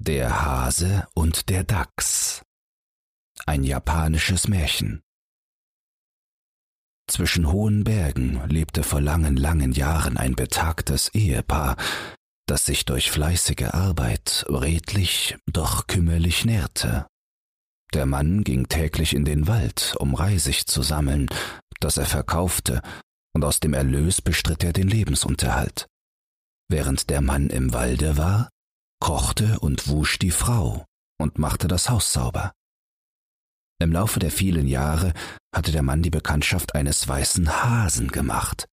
Der Hase und der Dachs Ein japanisches Märchen Zwischen hohen Bergen lebte vor langen, langen Jahren ein betagtes Ehepaar, das sich durch fleißige Arbeit redlich, doch kümmerlich nährte. Der Mann ging täglich in den Wald, um Reisig zu sammeln, das er verkaufte, und aus dem Erlös bestritt er den Lebensunterhalt. Während der Mann im Walde war, kochte und wusch die Frau und machte das Haus sauber. Im Laufe der vielen Jahre hatte der Mann die Bekanntschaft eines weißen Hasen gemacht.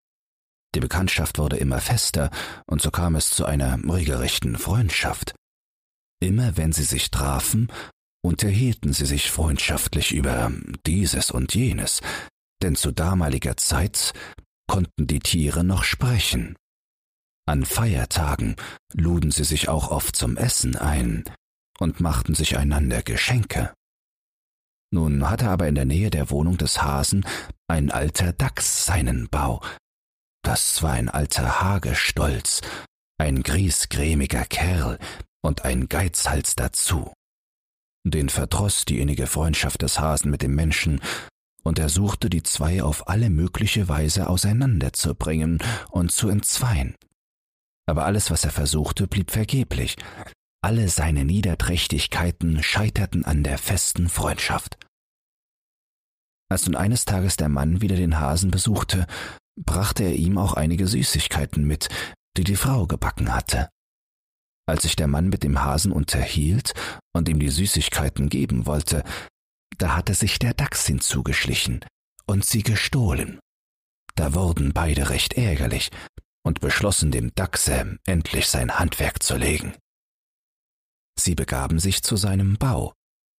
Die Bekanntschaft wurde immer fester, und so kam es zu einer regelrechten Freundschaft. Immer wenn sie sich trafen, unterhielten sie sich freundschaftlich über dieses und jenes, denn zu damaliger Zeit konnten die Tiere noch sprechen. An Feiertagen luden sie sich auch oft zum Essen ein und machten sich einander Geschenke. Nun hatte aber in der Nähe der Wohnung des Hasen ein alter Dachs seinen Bau. Das war ein alter Hagestolz, ein griesgrämiger Kerl und ein Geizhals dazu. Den verdroß die innige Freundschaft des Hasen mit dem Menschen, und er suchte die zwei auf alle mögliche Weise auseinanderzubringen und zu entzweien aber alles, was er versuchte, blieb vergeblich. Alle seine Niederträchtigkeiten scheiterten an der festen Freundschaft. Als nun eines Tages der Mann wieder den Hasen besuchte, brachte er ihm auch einige Süßigkeiten mit, die die Frau gebacken hatte. Als sich der Mann mit dem Hasen unterhielt und ihm die Süßigkeiten geben wollte, da hatte sich der Dachs hinzugeschlichen und sie gestohlen. Da wurden beide recht ärgerlich, und beschlossen dem Dachse endlich sein Handwerk zu legen. Sie begaben sich zu seinem Bau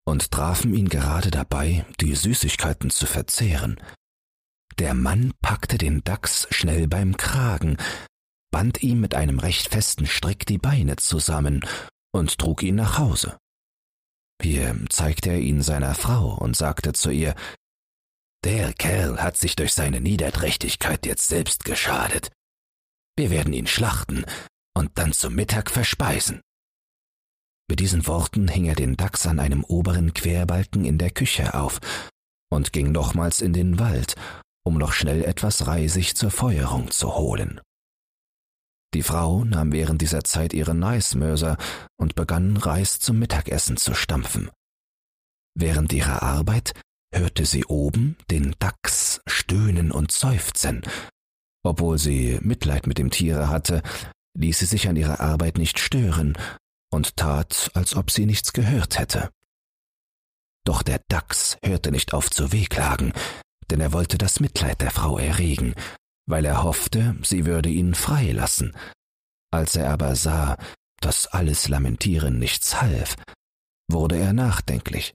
und trafen ihn gerade dabei, die Süßigkeiten zu verzehren. Der Mann packte den Dachs schnell beim Kragen, band ihm mit einem recht festen Strick die Beine zusammen und trug ihn nach Hause. Hier zeigte er ihn seiner Frau und sagte zu ihr, Der Kerl hat sich durch seine Niederträchtigkeit jetzt selbst geschadet. Wir werden ihn schlachten und dann zum Mittag verspeisen. Mit diesen Worten hing er den Dachs an einem oberen Querbalken in der Küche auf und ging nochmals in den Wald, um noch schnell etwas Reisig zur Feuerung zu holen. Die Frau nahm während dieser Zeit ihren Reismörser und begann Reis zum Mittagessen zu stampfen. Während ihrer Arbeit hörte sie oben den Dachs stöhnen und seufzen obwohl sie Mitleid mit dem Tiere hatte, ließ sie sich an ihrer Arbeit nicht stören und tat, als ob sie nichts gehört hätte. Doch der Dachs hörte nicht auf zu wehklagen, denn er wollte das Mitleid der Frau erregen, weil er hoffte, sie würde ihn freilassen. Als er aber sah, dass alles Lamentieren nichts half, wurde er nachdenklich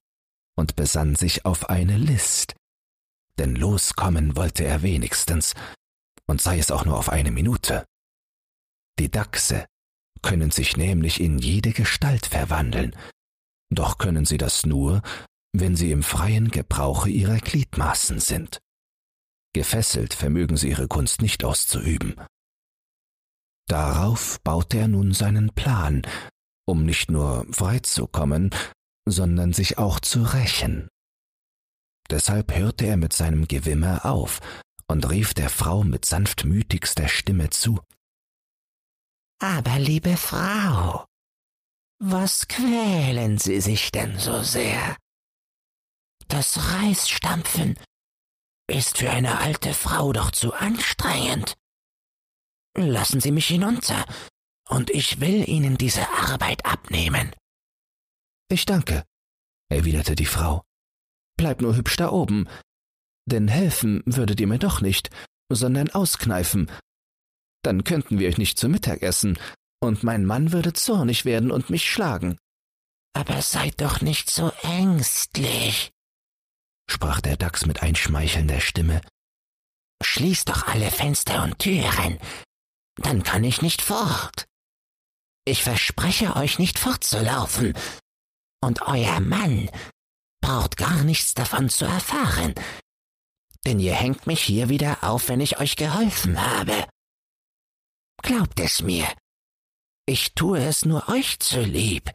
und besann sich auf eine List. Denn loskommen wollte er wenigstens, und sei es auch nur auf eine Minute. Die Dachse können sich nämlich in jede Gestalt verwandeln, doch können sie das nur, wenn sie im freien Gebrauche ihrer Gliedmaßen sind. Gefesselt vermögen sie ihre Kunst nicht auszuüben. Darauf baute er nun seinen Plan, um nicht nur freizukommen, sondern sich auch zu rächen. Deshalb hörte er mit seinem Gewimmer auf und rief der Frau mit sanftmütigster Stimme zu. Aber liebe Frau, was quälen Sie sich denn so sehr? Das Reisstampfen ist für eine alte Frau doch zu anstrengend. Lassen Sie mich hinunter, und ich will Ihnen diese Arbeit abnehmen. Ich danke, erwiderte die Frau. Bleib nur hübsch da oben, denn helfen würdet ihr mir doch nicht, sondern auskneifen. Dann könnten wir euch nicht zu Mittag essen, und mein Mann würde zornig werden und mich schlagen. Aber seid doch nicht so ängstlich, sprach der Dachs mit einschmeichelnder Stimme. Schließt doch alle Fenster und Türen, dann kann ich nicht fort. Ich verspreche euch nicht fortzulaufen, und euer Mann braucht gar nichts davon zu erfahren, denn ihr hängt mich hier wieder auf, wenn ich euch geholfen habe. Glaubt es mir, ich tue es nur euch zu lieb,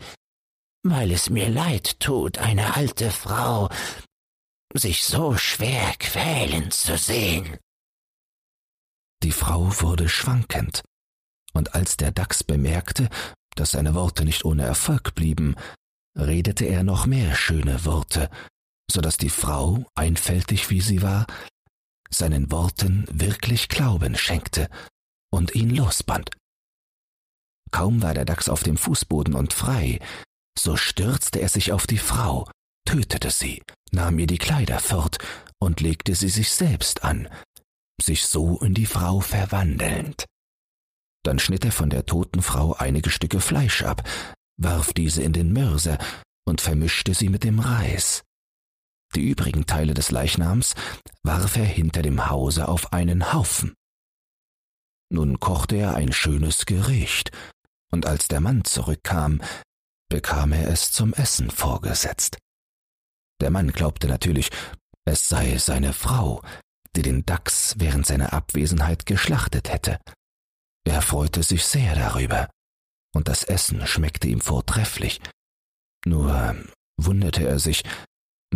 weil es mir leid tut, eine alte Frau sich so schwer quälen zu sehen. Die Frau wurde schwankend, und als der Dachs bemerkte, dass seine Worte nicht ohne Erfolg blieben, redete er noch mehr schöne Worte, so dass die Frau, einfältig wie sie war, seinen Worten wirklich Glauben schenkte und ihn losband. Kaum war der Dachs auf dem Fußboden und frei, so stürzte er sich auf die Frau, tötete sie, nahm ihr die Kleider fort und legte sie sich selbst an, sich so in die Frau verwandelnd. Dann schnitt er von der toten Frau einige Stücke Fleisch ab, warf diese in den Mörser und vermischte sie mit dem Reis. Die übrigen Teile des Leichnams warf er hinter dem Hause auf einen Haufen. Nun kochte er ein schönes Gericht, und als der Mann zurückkam, bekam er es zum Essen vorgesetzt. Der Mann glaubte natürlich, es sei seine Frau, die den Dachs während seiner Abwesenheit geschlachtet hätte. Er freute sich sehr darüber, und das Essen schmeckte ihm vortrefflich. Nur wunderte er sich,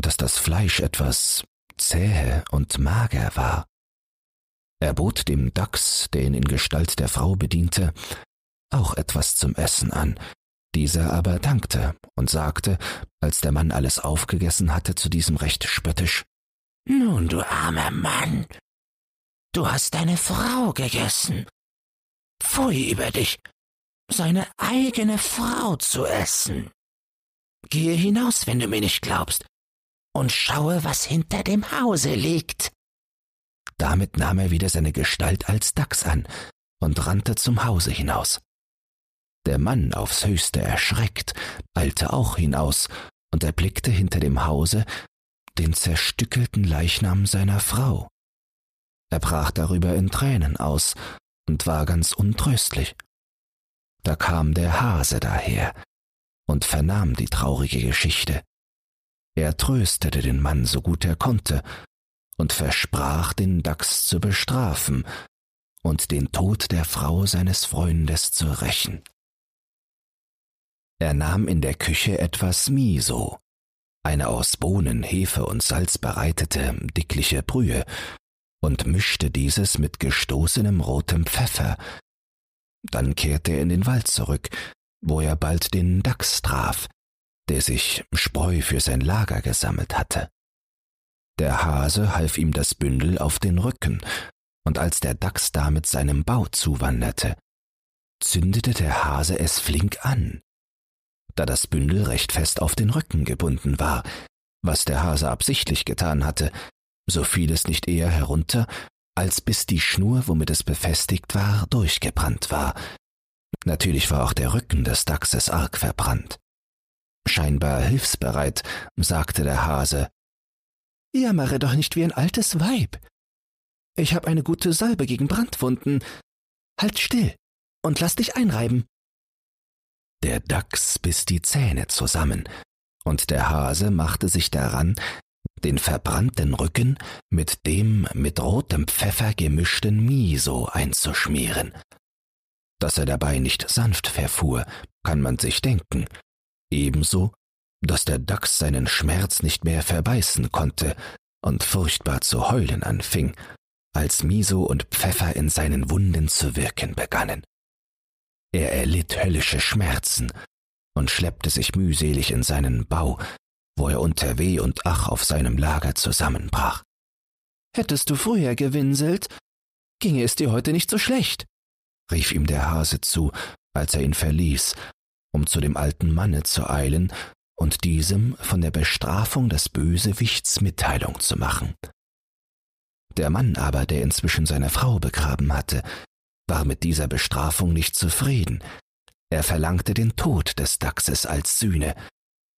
dass das Fleisch etwas zähe und mager war. Er bot dem Dachs, der ihn in Gestalt der Frau bediente, auch etwas zum Essen an. Dieser aber dankte und sagte, als der Mann alles aufgegessen hatte, zu diesem recht spöttisch Nun, du armer Mann, du hast deine Frau gegessen. Pfui über dich, seine eigene Frau zu essen. Gehe hinaus, wenn du mir nicht glaubst, und schaue, was hinter dem Hause liegt. Damit nahm er wieder seine Gestalt als Dachs an und rannte zum Hause hinaus. Der Mann aufs höchste erschreckt, eilte auch hinaus und erblickte hinter dem Hause den zerstückelten Leichnam seiner Frau. Er brach darüber in Tränen aus und war ganz untröstlich. Da kam der Hase daher und vernahm die traurige Geschichte. Er tröstete den Mann so gut er konnte und versprach, den Dachs zu bestrafen und den Tod der Frau seines Freundes zu rächen. Er nahm in der Küche etwas Miso, eine aus Bohnen, Hefe und Salz bereitete, dickliche Brühe, und mischte dieses mit gestoßenem rotem Pfeffer. Dann kehrte er in den Wald zurück, wo er bald den Dachs traf, der sich Spreu für sein Lager gesammelt hatte. Der Hase half ihm das Bündel auf den Rücken, und als der Dachs da mit seinem Bau zuwanderte, zündete der Hase es flink an da das Bündel recht fest auf den Rücken gebunden war, was der Hase absichtlich getan hatte, so fiel es nicht eher herunter, als bis die Schnur, womit es befestigt war, durchgebrannt war. Natürlich war auch der Rücken des Dachses arg verbrannt. Scheinbar hilfsbereit, sagte der Hase. Jammere doch nicht wie ein altes Weib. Ich hab eine gute Salbe gegen Brandwunden. Halt still und lass dich einreiben. Der Dachs biss die Zähne zusammen, und der Hase machte sich daran, den verbrannten Rücken mit dem mit rotem Pfeffer gemischten Miso einzuschmieren. Dass er dabei nicht sanft verfuhr, kann man sich denken, ebenso, dass der Dachs seinen Schmerz nicht mehr verbeißen konnte und furchtbar zu heulen anfing, als Miso und Pfeffer in seinen Wunden zu wirken begannen. Er erlitt höllische Schmerzen und schleppte sich mühselig in seinen Bau, wo er unter Weh und Ach auf seinem Lager zusammenbrach. Hättest du früher gewinselt, ginge es dir heute nicht so schlecht, rief ihm der Hase zu, als er ihn verließ, um zu dem alten Manne zu eilen und diesem von der Bestrafung des Bösewichts Mitteilung zu machen. Der Mann aber, der inzwischen seine Frau begraben hatte, war mit dieser Bestrafung nicht zufrieden. Er verlangte den Tod des Dachses als Sühne,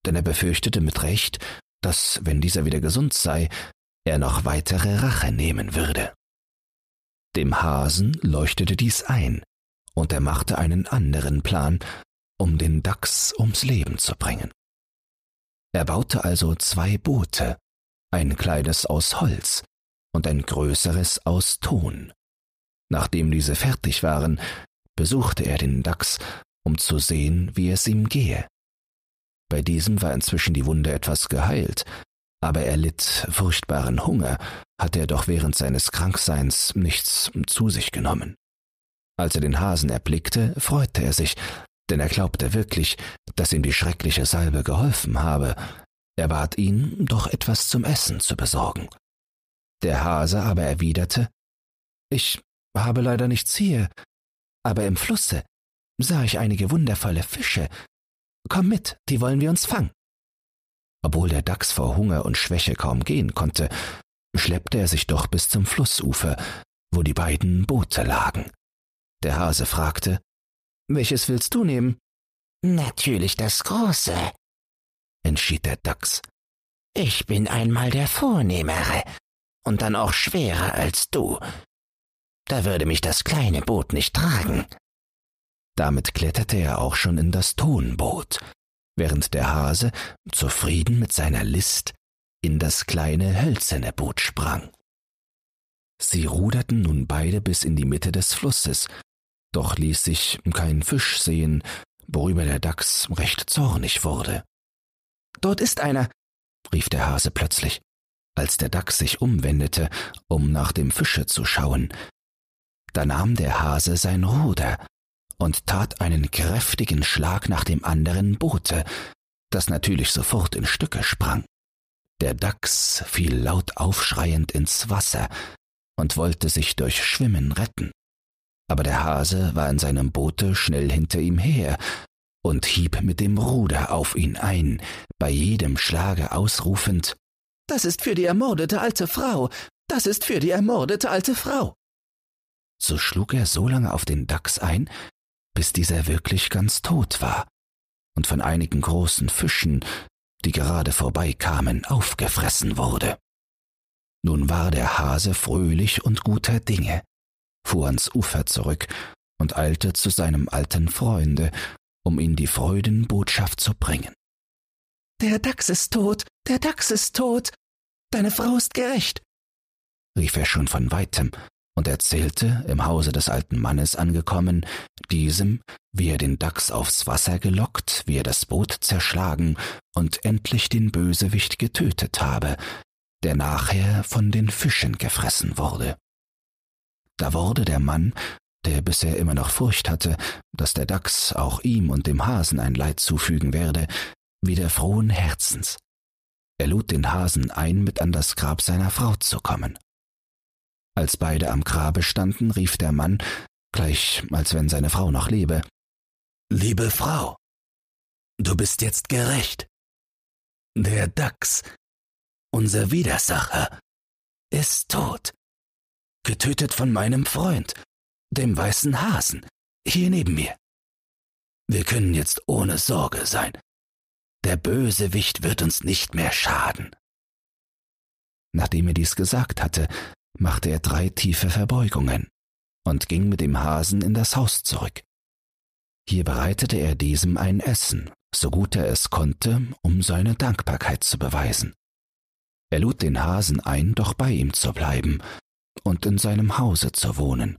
denn er befürchtete mit Recht, dass, wenn dieser wieder gesund sei, er noch weitere Rache nehmen würde. Dem Hasen leuchtete dies ein, und er machte einen anderen Plan, um den Dachs ums Leben zu bringen. Er baute also zwei Boote, ein kleines aus Holz und ein größeres aus Ton. Nachdem diese fertig waren, besuchte er den Dachs, um zu sehen, wie es ihm gehe. Bei diesem war inzwischen die Wunde etwas geheilt, aber er litt furchtbaren Hunger, hatte er doch während seines Krankseins nichts zu sich genommen. Als er den Hasen erblickte, freute er sich, denn er glaubte wirklich, dass ihm die schreckliche Salbe geholfen habe. Er bat ihn, doch etwas zum Essen zu besorgen. Der Hase aber erwiderte, Ich habe leider nichts hier, aber im Flusse sah ich einige wundervolle Fische. Komm mit, die wollen wir uns fangen. Obwohl der Dachs vor Hunger und Schwäche kaum gehen konnte, schleppte er sich doch bis zum Flussufer, wo die beiden Boote lagen. Der Hase fragte, Welches willst du nehmen? Natürlich das große, entschied der Dachs. Ich bin einmal der Vornehmere und dann auch schwerer als du. Da würde mich das kleine Boot nicht tragen. Damit kletterte er auch schon in das Tonboot, während der Hase, zufrieden mit seiner List, in das kleine hölzerne Boot sprang. Sie ruderten nun beide bis in die Mitte des Flusses, doch ließ sich kein Fisch sehen, worüber der Dachs recht zornig wurde. Dort ist einer, rief der Hase plötzlich, als der Dachs sich umwendete, um nach dem Fische zu schauen. Da nahm der Hase sein Ruder und tat einen kräftigen Schlag nach dem anderen Boote, das natürlich sofort in Stücke sprang. Der Dachs fiel laut aufschreiend ins Wasser und wollte sich durch Schwimmen retten. Aber der Hase war in seinem Boote schnell hinter ihm her und hieb mit dem Ruder auf ihn ein, bei jedem Schlage ausrufend Das ist für die ermordete alte Frau, das ist für die ermordete alte Frau. So schlug er so lange auf den Dachs ein, bis dieser wirklich ganz tot war und von einigen großen Fischen, die gerade vorbeikamen, aufgefressen wurde. Nun war der Hase fröhlich und guter Dinge, fuhr ans Ufer zurück und eilte zu seinem alten Freunde, um ihm die Freudenbotschaft zu bringen. Der Dachs ist tot, der Dachs ist tot, deine Frau ist gerecht, rief er schon von weitem und erzählte, im Hause des alten Mannes angekommen, diesem, wie er den Dachs aufs Wasser gelockt, wie er das Boot zerschlagen und endlich den Bösewicht getötet habe, der nachher von den Fischen gefressen wurde. Da wurde der Mann, der bisher immer noch Furcht hatte, dass der Dachs auch ihm und dem Hasen ein Leid zufügen werde, wieder frohen Herzens. Er lud den Hasen ein, mit an das Grab seiner Frau zu kommen. Als beide am Grabe standen, rief der Mann, gleich als wenn seine Frau noch lebe, Liebe Frau, du bist jetzt gerecht. Der Dachs, unser Widersacher, ist tot, getötet von meinem Freund, dem weißen Hasen, hier neben mir. Wir können jetzt ohne Sorge sein. Der Bösewicht wird uns nicht mehr schaden. Nachdem er dies gesagt hatte, machte er drei tiefe Verbeugungen und ging mit dem Hasen in das Haus zurück. Hier bereitete er diesem ein Essen, so gut er es konnte, um seine Dankbarkeit zu beweisen. Er lud den Hasen ein, doch bei ihm zu bleiben und in seinem Hause zu wohnen.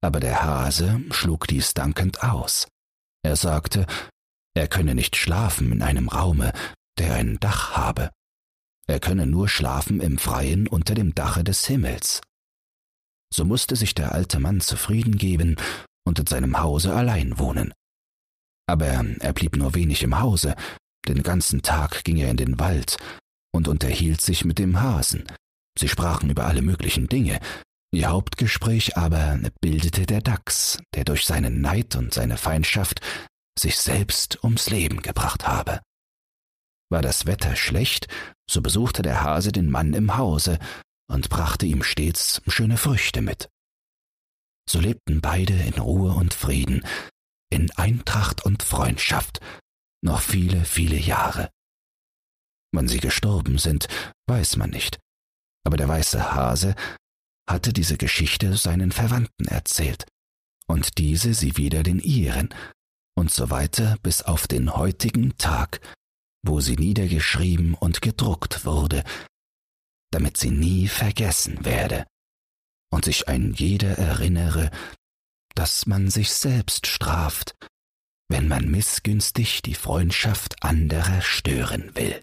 Aber der Hase schlug dies dankend aus. Er sagte, er könne nicht schlafen in einem Raume, der ein Dach habe. Er könne nur schlafen im Freien unter dem Dache des Himmels. So musste sich der alte Mann zufrieden geben und in seinem Hause allein wohnen. Aber er blieb nur wenig im Hause, den ganzen Tag ging er in den Wald und unterhielt sich mit dem Hasen. Sie sprachen über alle möglichen Dinge, ihr Hauptgespräch aber bildete der Dachs, der durch seinen Neid und seine Feindschaft sich selbst ums Leben gebracht habe. War das Wetter schlecht, so besuchte der Hase den Mann im Hause und brachte ihm stets schöne Früchte mit. So lebten beide in Ruhe und Frieden, in Eintracht und Freundschaft, noch viele, viele Jahre. Wann sie gestorben sind, weiß man nicht, aber der weiße Hase hatte diese Geschichte seinen Verwandten erzählt, und diese sie wieder den ihren, und so weiter bis auf den heutigen Tag, wo sie niedergeschrieben und gedruckt wurde, damit sie nie vergessen werde und sich ein jeder erinnere, dass man sich selbst straft, wenn man missgünstig die Freundschaft anderer stören will.